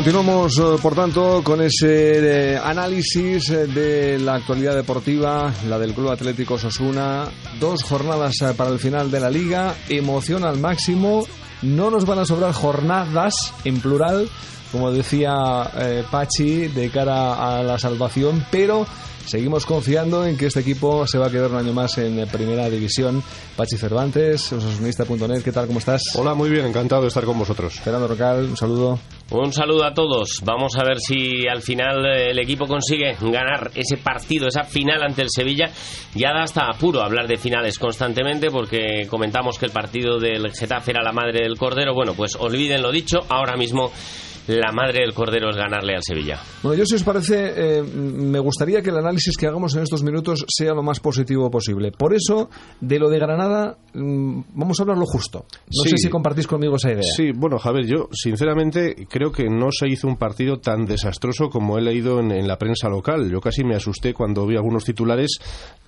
Continuamos, eh, por tanto, con ese eh, análisis eh, de la actualidad deportiva, la del Club Atlético Sosuna. Dos jornadas para el final de la liga, emoción al máximo. No nos van a sobrar jornadas, en plural, como decía Pachi, de cara a la salvación, pero Seguimos confiando en que este equipo se va a quedar un año más en Primera División. Pachi Cervantes, osasunista.net, ¿qué tal? ¿Cómo estás? Hola, muy bien, encantado de estar con vosotros. Fernando Rocal, un saludo. Un saludo a todos. Vamos a ver si al final el equipo consigue ganar ese partido, esa final ante el Sevilla. Ya da hasta apuro hablar de finales constantemente porque comentamos que el partido del Getafe era la madre del Cordero. Bueno, pues olviden lo dicho. Ahora mismo la madre del Cordero es ganarle al Sevilla. Bueno, yo si os parece, eh, me gustaría que el análisis que hagamos en estos minutos sea lo más positivo posible. Por eso, de lo de Granada, mm, vamos a hablar lo justo. No sé si compartís conmigo esa idea. Sí, bueno, Javier, yo sinceramente creo que no se hizo un partido tan desastroso como he leído en, la prensa local. Yo casi me asusté cuando vi algunos titulares.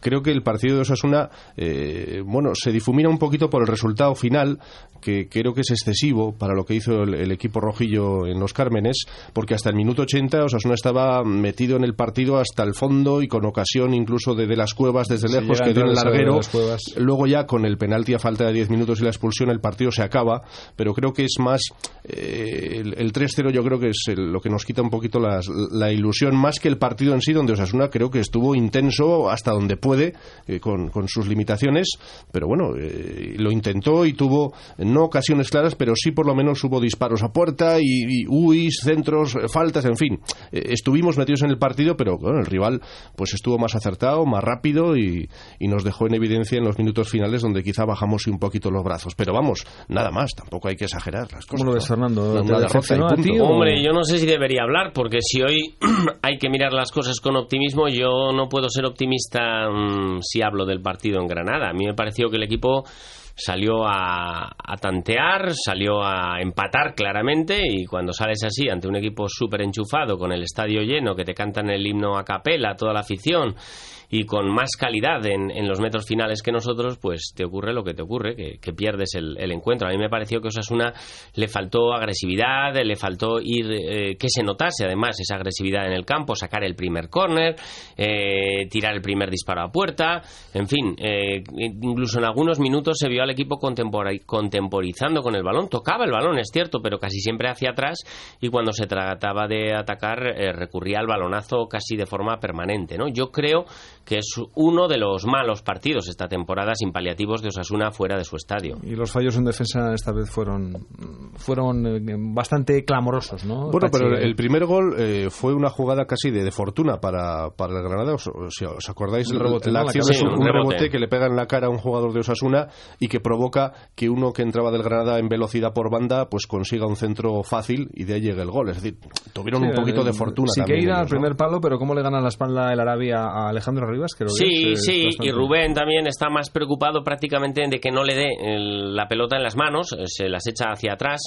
Creo que el partido de Osasuna, eh, bueno, se difumina un poquito por el resultado final, que creo que es excesivo para lo que hizo el, el equipo rojillo en los Cármenes, porque hasta el minuto 80 Osasuna estaba metido en el partido hasta el fondo y con ocasión incluso de, las cuevas desde lejos que dio el larguero. Luego ya con el penalti a falta de 10 minutos y la expulsión el partido se acaba, pero creo que es más eh, el, 3-0 yo creo que es lo que nos quita un poquito la ilusión más que el partido en sí donde Osasuna creo que estuvo intenso hasta donde puede eh, con, sus limitaciones, pero bueno, eh, lo intentó y tuvo no ocasiones claras, pero sí por lo menos hubo disparos a puerta y, y centros, eh, faltas, en fin. Eh, estuvimos metidos en el partido, pero bueno, el rival pues estuvo más acertado, más rápido y, nos dejó en evidencia en los minutos finales donde quizá bajamos un poquito los brazos. Pero vamos, nada más, tampoco hay que exagerar las cosas. ¿Cómo lo ves, Fernando? Hombre, yo no sé si debería hablar, porque si hoy hay que mirar las cosas con optimismo, yo no puedo ser optimista mm, si hablo del partido en Granada. A mí me pareció que el equipo salió a, tantear, salió a empatar claramente y cuando sales así ante un equipo súper enchufado con el estadio lleno que te cantan el himno a capela, toda la afición y con más calidad en, los metros finales que nosotros, pues te ocurre lo que te ocurre, que, pierdes el, encuentro. A mí me pareció que Osasuna le faltó agresividad, le faltó ir, eh, que se notase además esa agresividad en el campo, sacar el primer córner, eh, tirar el primer disparo a puerta, en fin, eh, incluso en algunos minutos se vio al equipo contemporizando con el balón, tocaba el balón, es cierto, pero casi siempre hacia atrás y cuando se trataba de atacar recurría al balonazo casi de forma permanente, ¿no? Yo creo que es uno de los malos partidos esta temporada sin paliativos de Osasuna fuera de su estadio. Y los fallos en defensa esta vez fueron fueron eh, bastante clamorosos, ¿no? Bueno, pero el primer gol eh, fue una jugada casi de, fortuna para, para el Granada. ¿Os, os acordáis? Un rebote, la, acción es un, rebote. que le pega en la cara a un jugador de Osasuna y que provoca que uno que entraba del Granada en velocidad por banda pues consiga un centro fácil y de ahí llegue el gol. Es decir, tuvieron un poquito de fortuna. Sí que ir al primer palo, pero ¿cómo le gana la espalda el Arabia a Alejandro sí, sí, y Rubén también está más preocupado prácticamente de que no le dé la pelota en las manos, eh, se las echa hacia atrás.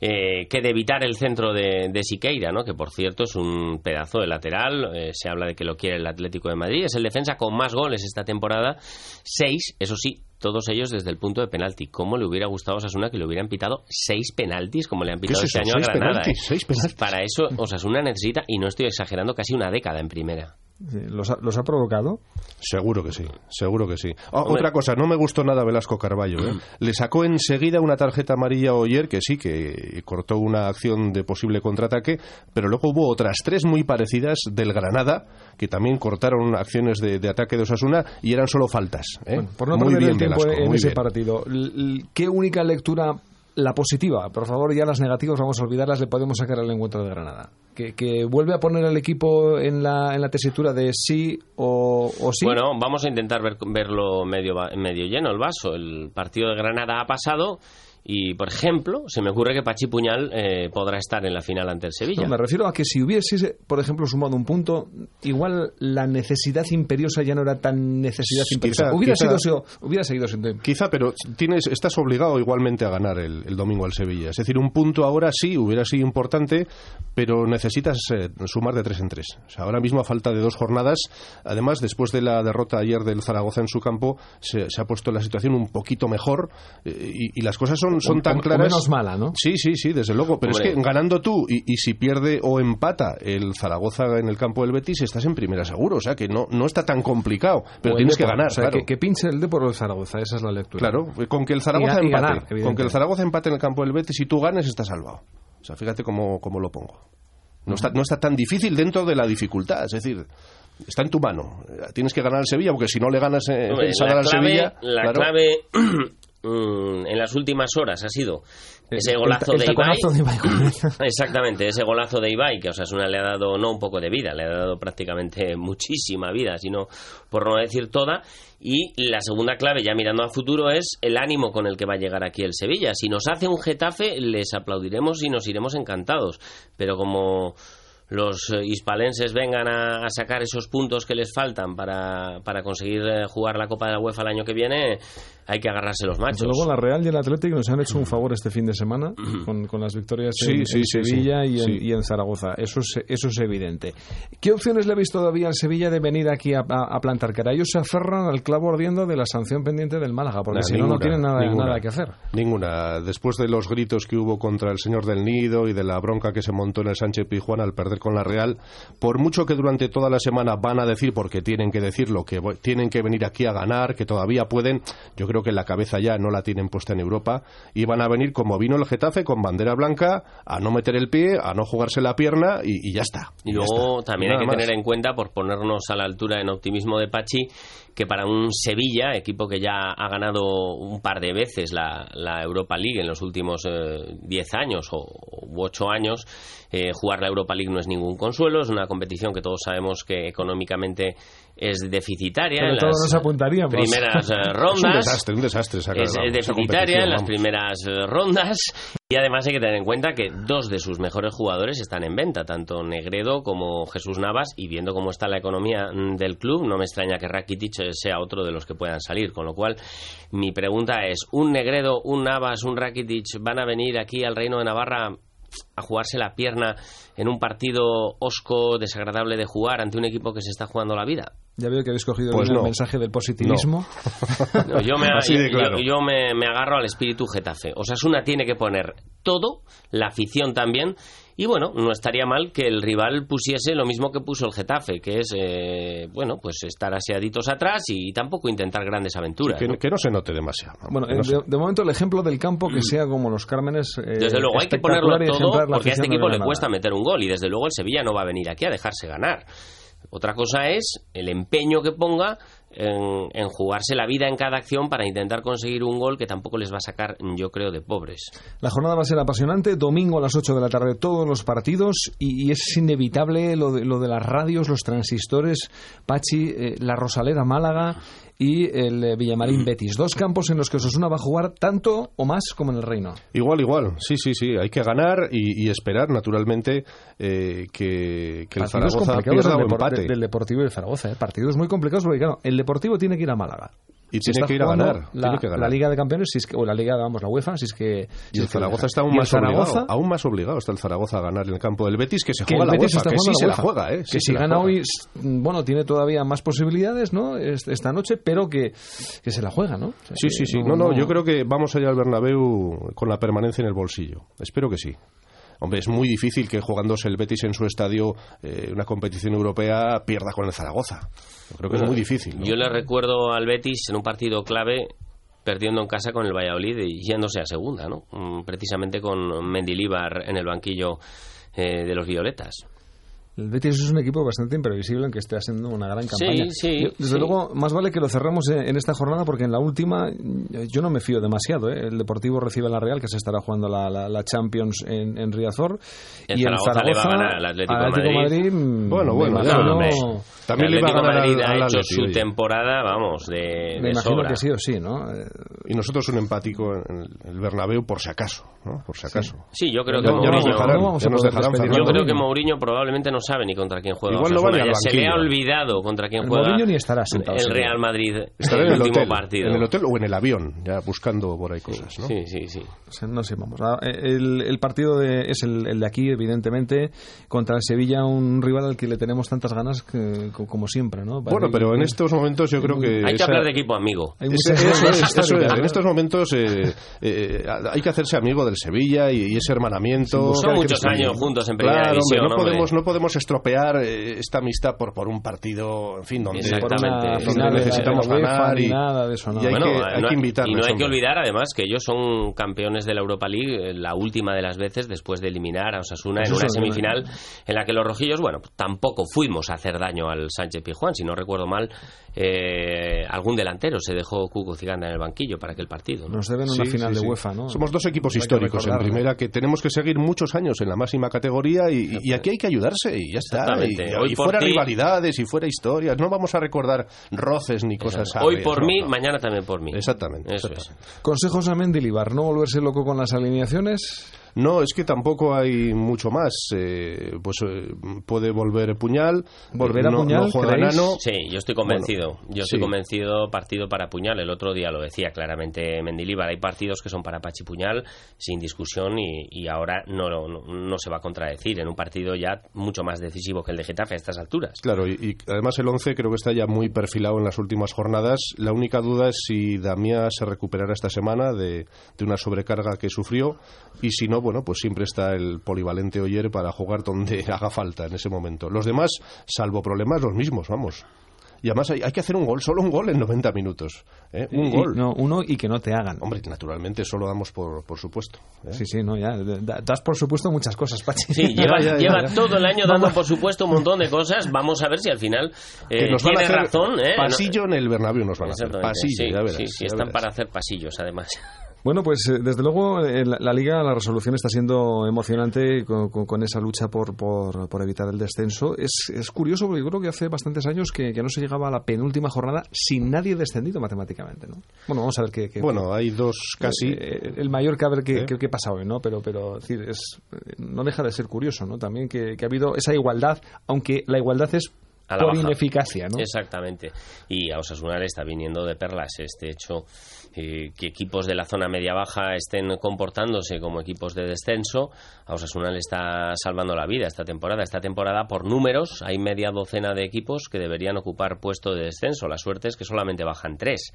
Eh, que de evitar el centro de, Siqueira, ¿no? que por cierto es un pedazo de lateral, eh, se habla de que lo quiere el Atlético de Madrid, es el defensa con más goles esta temporada, seis, eso sí, todos ellos desde el punto de penalti. ¿Cómo le hubiera gustado a Osasuna que le hubieran pitado seis penaltis como le han pitado este año a Granada? Para eso Osasuna necesita, y no estoy exagerando, casi una década en primera. ¿Los ha, provocado? Seguro que sí, seguro que sí. Ah, otra cosa, no me gustó nada Velasco Carballo. ¿eh? Le sacó enseguida una tarjeta amarilla a Oyer, que sí, que cortó una acción de posible contraataque, pero luego hubo otras tres muy parecidas del Granada, que también cortaron acciones de, ataque de Osasuna y eran solo faltas. ¿eh? por no muy bien, el tiempo en ese partido, ¿qué única lectura la positiva, por favor, ya las negativas vamos a olvidarlas, le podemos sacar al encuentro de Granada. Que, vuelve a poner al equipo en la, en la tesitura de sí o, sí. Bueno, vamos a intentar verlo medio, medio lleno el vaso. El partido de Granada ha pasado y, por ejemplo, se me ocurre que Pachi Puñal eh, podrá estar en la final ante el Sevilla. me refiero a que si hubiese, por ejemplo, sumado un punto, igual la necesidad imperiosa ya no era tan necesidad imperiosa. hubiera, sido, hubiera seguido siendo. Quizá, pero tienes, estás obligado igualmente a ganar el, domingo al Sevilla. Es decir, un punto ahora sí hubiera sido importante, pero necesitas eh, sumar de tres en tres. O sea, ahora mismo, a falta de dos jornadas, además, después de la derrota ayer del Zaragoza en su campo, se, ha puesto la situación un poquito mejor eh, y las cosas son son, son tan claras. menos mala, ¿no? Sí, sí, sí, desde luego. Pero es que ganando tú y, y, si pierde o empata el Zaragoza en el campo del Betis, estás en primera seguro. O sea que no, no está tan complicado. Pero tienes que ganar. O sea, claro. que, que, pinche el Depor o el Zaragoza, esa es la lectura. Claro, con que el Zaragoza y, y empate. Ganar, con que el Zaragoza empate en el campo del Betis y tú ganes, estás salvado. O sea, fíjate cómo, cómo lo pongo. No está, no está tan difícil dentro de la dificultad. Es decir, está en tu mano. Tienes que ganar al Sevilla, porque si no le ganas eh, Hombre, ganar al clave, Sevilla. La claro. clave mm, en las últimas horas ha sido ese golazo el, el de, Ibai. de Ibai. Exactamente, ese golazo de Ibai, que Osasuna le ha dado no un poco de vida, le ha dado prácticamente muchísima vida, sino por no decir toda. Y la segunda clave, ya mirando a futuro, es el ánimo con el que va a llegar aquí el Sevilla. Si nos hace un Getafe, les aplaudiremos y nos iremos encantados. Pero como los hispalenses vengan a, a, sacar esos puntos que les faltan para, para conseguir jugar la Copa de la UEFA el año que viene, hay que agarrarse los machos. Desde luego la Real y el Atlético nos han hecho un favor este fin de semana con, con las victorias sí, en, sí, en Sevilla sí, y, en, y, en, Zaragoza. Eso es, eso es evidente. ¿Qué opciones le veis todavía al Sevilla de venir aquí a, a, a plantar cara? Ellos se aferran al clavo ardiendo de la sanción pendiente del Málaga, porque nah, si no, no tienen nada, ninguna, nada que hacer. Ninguna. Después de los gritos que hubo contra el señor del Nido y de la bronca que se montó en el Sánchez Pijuán al perder con la Real, por mucho que durante toda la semana van a decir, porque tienen que decirlo, que tienen que venir aquí a ganar, que todavía pueden, yo creo que en la cabeza ya no la tienen puesta en Europa y van a venir como vino el Getafe con bandera blanca a no meter el pie, a no jugarse la pierna y, y ya está. Y luego está. también hay que más. tener en cuenta, por ponernos a la altura en optimismo de Pachi, que para un Sevilla, equipo que ya ha ganado un par de veces la, la Europa League en los últimos 10 eh, años o u 8 años, eh, jugar la Europa League no es ningún consuelo, es una competición que todos sabemos que económicamente es deficitaria Pero en todos las nos apuntaríamos. primeras eh, rondas. Es un desastre, un desastre. Esa, es, es deficitaria en las primeras eh, rondas y además hay que tener en cuenta que dos de sus mejores jugadores están en venta, tanto Negredo como Jesús Navas y viendo cómo está la economía mm, del club, no me extraña que Rakitic sea otro de los que puedan salir, con lo cual mi pregunta es, ¿un Negredo, un Navas, un Rakitic van a venir aquí al Reino de Navarra a jugarse la pierna en un partido osco, desagradable de jugar ante un equipo que se está jugando la vida? Ya veo que habéis cogido pues no. el mensaje del positivismo. No. yo me, de claro. yo, yo me, me, agarro al espíritu Getafe. Osasuna tiene que poner todo, la afición también. Y bueno, no estaría mal que el rival pusiese lo mismo que puso el Getafe, que es, eh, bueno, pues estar aseaditos atrás y tampoco intentar grandes aventuras. Que, ¿no? que no se note demasiado. Bueno, no de, de, momento el ejemplo del campo que sea como los Cármenes. Eh, desde luego hay que ponerlo todo porque a este equipo le cuesta meter un gol y desde luego el Sevilla no va a venir aquí a dejarse ganar. Otra cosa es el empeño que ponga en, jugarse la vida en cada acción para intentar conseguir un gol que tampoco les va a sacar, yo creo, de pobres. La jornada va a ser apasionante. Domingo a las 8 de la tarde todos los partidos y, y es inevitable lo de, lo de, las radios, los transistores, Pachi, eh, la Rosaleda Málaga y el eh, Villamarín Betis. Dos campos en los que Osasuna va a jugar tanto o más como en el Reino. Igual, igual. Sí, sí, sí. Hay que ganar y, y esperar, naturalmente, eh, que, que el Zaragoza pierda o empate. Del, del Deportivo y el Zaragoza. ¿eh? Partidos muy complicados porque, claro, el Deportivo tiene que ir a Málaga. Y tiene que ir a ganar. La, tiene que ganar. la, Liga de Campeones, si es que, o la Liga, vamos, la UEFA, si es que. Si y el es que Zaragoza está aún más Zaragoza, obligado. Aún más obligado está el Zaragoza a ganar en el campo del Betis, que se que juega la Betis UEFA, que sí la se la juega, ¿eh? Que sí si gana hoy, bueno, tiene todavía más posibilidades, ¿no? Esta noche, pero que, que se la juega, ¿no? O sea, sí, sí, sí. No, no, no, yo creo que vamos allá al Bernabéu con la permanencia en el bolsillo. Espero que sí. Hombre, es muy difícil que jugándose el Betis en su estadio eh, una competición europea pierda con el Zaragoza. Yo creo que bueno, es muy difícil. ¿no? Yo le recuerdo al Betis en un partido clave perdiendo en casa con el Valladolid y yéndose a segunda, ¿no? Precisamente con Mendilíbar en el banquillo eh, de los Violetas. El Betis es un equipo bastante imprevisible, aunque esté haciendo una gran campaña. Sí, sí, yo, desde sí. luego, más vale que lo cerramos en esta jornada, porque en la última yo no me fío demasiado. ¿eh? El Deportivo recibe a la Real, que se estará jugando la, la, la Champions en, en, Riazor. El y Zaragoza el Zaragoza le va a ganar al Atlético, Atlético Madrid. Madrid. Bueno, bueno, ya, no, hombre. También el Atlético le va a ganar Madrid al, ha al hecho su oye. temporada, vamos, de, Me de imagino sobra. que sí o sí, ¿no? Eh, Y nosotros un empático en el, Bernabéu por si acaso, ¿no? Por si acaso. Sí, yo creo que nos Mourinho... no nos Yo creo que Mourinho probablemente no sabe ni contra quién juega. Igual no Osasuna, vale al se le ha olvidado contra quién El juega Mourinho ni estará sentado, el. Real Madrid Estará en el el último hotel, partido. en el hotel o en el avión, ya buscando por ahí cosas, ¿no? Sí, sí, sí. O sea, no sé, vamos. ah, El, el partido de- es el, el de aquí, evidentemente, contra el Sevilla, un rival al que le tenemos tantas ganas que- co- como siempre, ¿no? Bueno, pero en estos momentos yo creo que... Hay que hablar de equipo amigo. Eso es, eso es. En estos momentos eh, eh, hay que hacerse amigo del Sevilla y, y ese hermanamiento. Son muchos años juntos en primera Claro, división, hombre, no hombre. podemos no podemos estropear eh, esta amistad por por un partido, en fin, donde, una la- necesitamos la ganar y- nada de eso, no. y hay Bueno, que- no hay que invitarles, Y no hay que olvidar, además, que ellos son campeones de la Europa League eh, la última de las veces después de eliminar a Osasuna Pues en una semifinal en la que los rojillos, bueno, tampoco fuimos a hacer daño al Sánchez Pizjuán. Si no recuerdo mal, eh, algún delantero se dejó Cuco Ciganda en el banquillo para aquel partido. ¿no? Nos deben una Sí, final sí, de sí. UEFA, ¿no? Somos dos equipos históricos en primera que tenemos que seguir muchos años en la máxima categoría y, y aquí hay que ayudarse y ya está. Y. Hoy fuera ti- rivalidades y fuera historias. No vamos a recordar roces ni cosas Hoy agrias, por no, mí, no. mañana también por mí. Exactamente. Eso exactamente. es. Consejos a Mendilibar, no volverse loco con las alineaciones. No, es que tampoco hay mucho más. Eh, pues eh, puede volver Puñal. ¿Volverá eh, no, Puñal, No juega? Nano. Sí, yo estoy convencido. Bueno, yo estoy sí. convencido partido para Puñal. El otro día lo decía claramente Mendilibar. Hay partidos que son para Pachi Puñal sin discusión y, y ahora no, no, no se va a contradecir en un partido ya mucho más decisivo que el de Getafe a estas alturas. Claro, y, y además el 11 creo que está ya muy perfilado en las últimas jornadas. La única duda es si Damián se recuperará esta semana de, de una sobrecarga que sufrió y si no, bueno, pues siempre está el polivalente Oyer para jugar donde haga falta en ese momento. Los demás, salvo problemas, los mismos, vamos. Y además hay, hay que hacer un gol, solo un gol en 90 minutos. ¿eh? Un Y- gol. No, uno y que no te hagan. Hombre, naturalmente eso lo damos por, por supuesto. ¿eh? Sí, sí, no, ya. da- Das por supuesto muchas cosas, Pachi. Sí, lleva, ya, ya, lleva ya. todo el año dando por supuesto un montón de cosas. Vamos a ver si al final eh, que nos van a tiene hacer razón. ¿eh? pasillo en el Bernabéu nos van a hacer. Pasillo, sí, ya verás. sí, sí, ya están verás. para hacer pasillos, además. Bueno, pues eh, desde luego eh, la, la liga, la resolución está siendo emocionante con, con- con esa lucha por, por, por evitar el descenso. Es, es curioso porque yo creo que hace bastantes años que, que no se llegaba a la penúltima jornada sin nadie descendido matemáticamente, ¿no? Bueno, vamos a ver qué... qué- Bueno, hay dos casi. eh, el mayor que a ver qué, ¿Eh? qué pasa hoy, ¿no? Pero, pero es decir, es, no deja de ser curioso, ¿no? También que, que ha habido esa igualdad, aunque la igualdad es A la por baja. ineficacia, ¿no? Exactamente. Y a Osasuna le está viniendo de perlas este hecho eh, que equipos de la zona media-baja estén comportándose como equipos de descenso. A Osasuna le está salvando la vida esta temporada. Esta temporada, por números, hay media docena de equipos que deberían ocupar puesto de descenso. La suerte es que solamente bajan tres.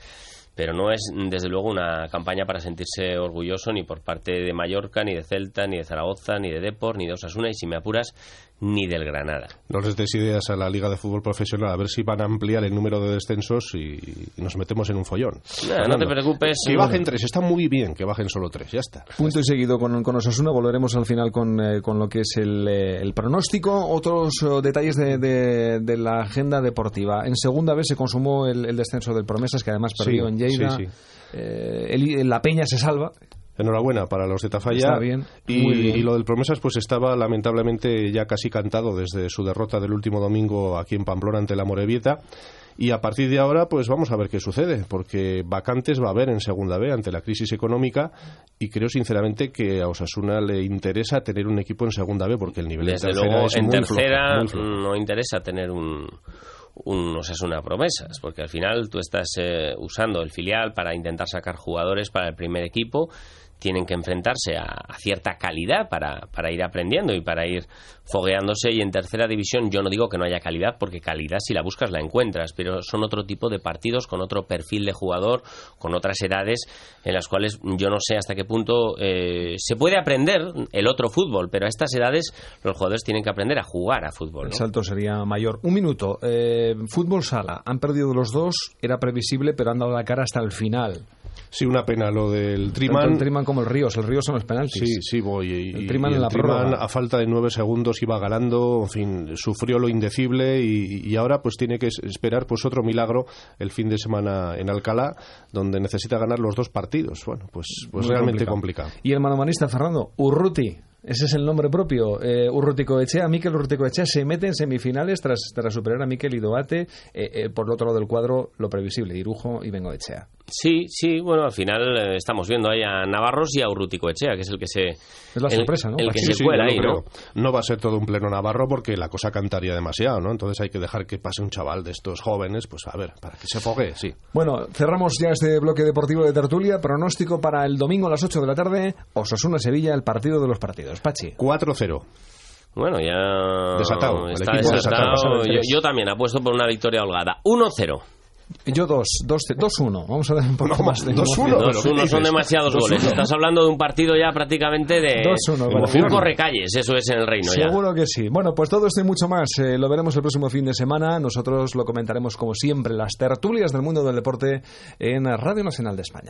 Pero no es, desde luego, una campaña para sentirse orgulloso ni por parte de Mallorca, ni de Celta, ni de Zaragoza, ni de Depor, ni de Osasuna, y si me apuras, ni del Granada. No les des ideas a la Liga de Fútbol Profesional a ver si van a ampliar el número de descensos y, y nos metemos en un follón. No te preocupes. Que bajen tres, está muy bien que bajen solo tres, ya está. Punto y seguido con, con Osasuna. Volveremos al final con, eh, con lo que es el, eh, el pronóstico. Otros eh, detalles de, de- de la agenda deportiva. En segunda vez se consumó el, el descenso del Promesas, que además perdió Sí, en Lleida. sí, sí. Eh, el- la Peña se salva. Enhorabuena para los de Tafalla. Está bien, y, muy bien. y lo del Promesas pues estaba lamentablemente ya casi cantado desde su derrota del último domingo aquí en Pamplona ante la Morevieta. Y a partir de ahora, pues vamos a ver qué sucede, porque vacantes va a haber en segunda B ante la crisis económica y creo sinceramente que a Osasuna le interesa tener un equipo en segunda B porque el nivel Desde en tercera luego, es en muy flojo, tercera muy no interesa tener un, un Osasuna promesas, porque al final tú estás eh, usando el filial para intentar sacar jugadores para el primer equipo. Tienen que enfrentarse a, a cierta calidad para, para ir aprendiendo y para ir fogueándose. Y en tercera división, yo no digo que no haya calidad, porque calidad, si la buscas, la encuentras, pero son otro tipo de partidos con otro perfil de jugador, con otras edades, en las cuales yo no sé hasta qué punto eh, se puede aprender el otro fútbol, pero a estas edades los jugadores tienen que aprender a jugar a fútbol. El salto sería mayor. Un minuto. Eh, fútbol sala. Han perdido los dos. Era previsible, pero han dado la cara hasta el final. Sí, una pena lo del Triman como el Ríos. El Ríos son los penaltis. Sí, sí, voy. Y, El Triman y en la prórroga. a falta de nueve segundos iba ganando, en fin, sufrió lo indecible y, y ahora pues tiene que es- esperar pues otro milagro el fin de semana en Alcalá, donde necesita ganar los dos partidos. Bueno, pues, pues Muy realmente complicado. Y el manomanista, Fernando, Urruti. Ese es el nombre propio. Eh, Urruticoechea, Miquel Urruticoechea se mete en semifinales tras, tras superar a Miquel Idoate. Eh, eh, por el otro lado del cuadro, lo previsible, Irujo y Bengoechea. Sí, sí, bueno, al final eh, estamos viendo ahí a Navarros y a Urrutico Echea, que es el que se... Es la sorpresa, ¿no? El que Sí, se sí, cuela ahí, ¿no? No va a ser todo un pleno navarro porque la cosa cantaría demasiado, ¿no? Entonces hay que dejar que pase un chaval de estos jóvenes, pues a ver, para que se fogue, sí. Bueno, cerramos ya este bloque deportivo de tertulia. Pronóstico para el domingo a las 8 de la tarde. Osasuna-Sevilla, el partido de los partidos. Pachi. 4-0. Bueno, ya Desatado, está desatado. desatado. Yo, yo también apuesto por una victoria holgada. 1-0. Yo 2, 2-1. Vamos a dar un poco No, más de 2-1. emoción. pero Dos ¿qué uno son demasiados Dos goles. uno. Estás hablando de un partido ya prácticamente de Dos uno, un vale. correcalles, eso es en el reino ya. Seguro que sí. Bueno, pues todo esto y mucho más eh, lo veremos el próximo fin de semana. Nosotros lo comentaremos como siempre, las tertulias del mundo del deporte en Radio Nacional de España.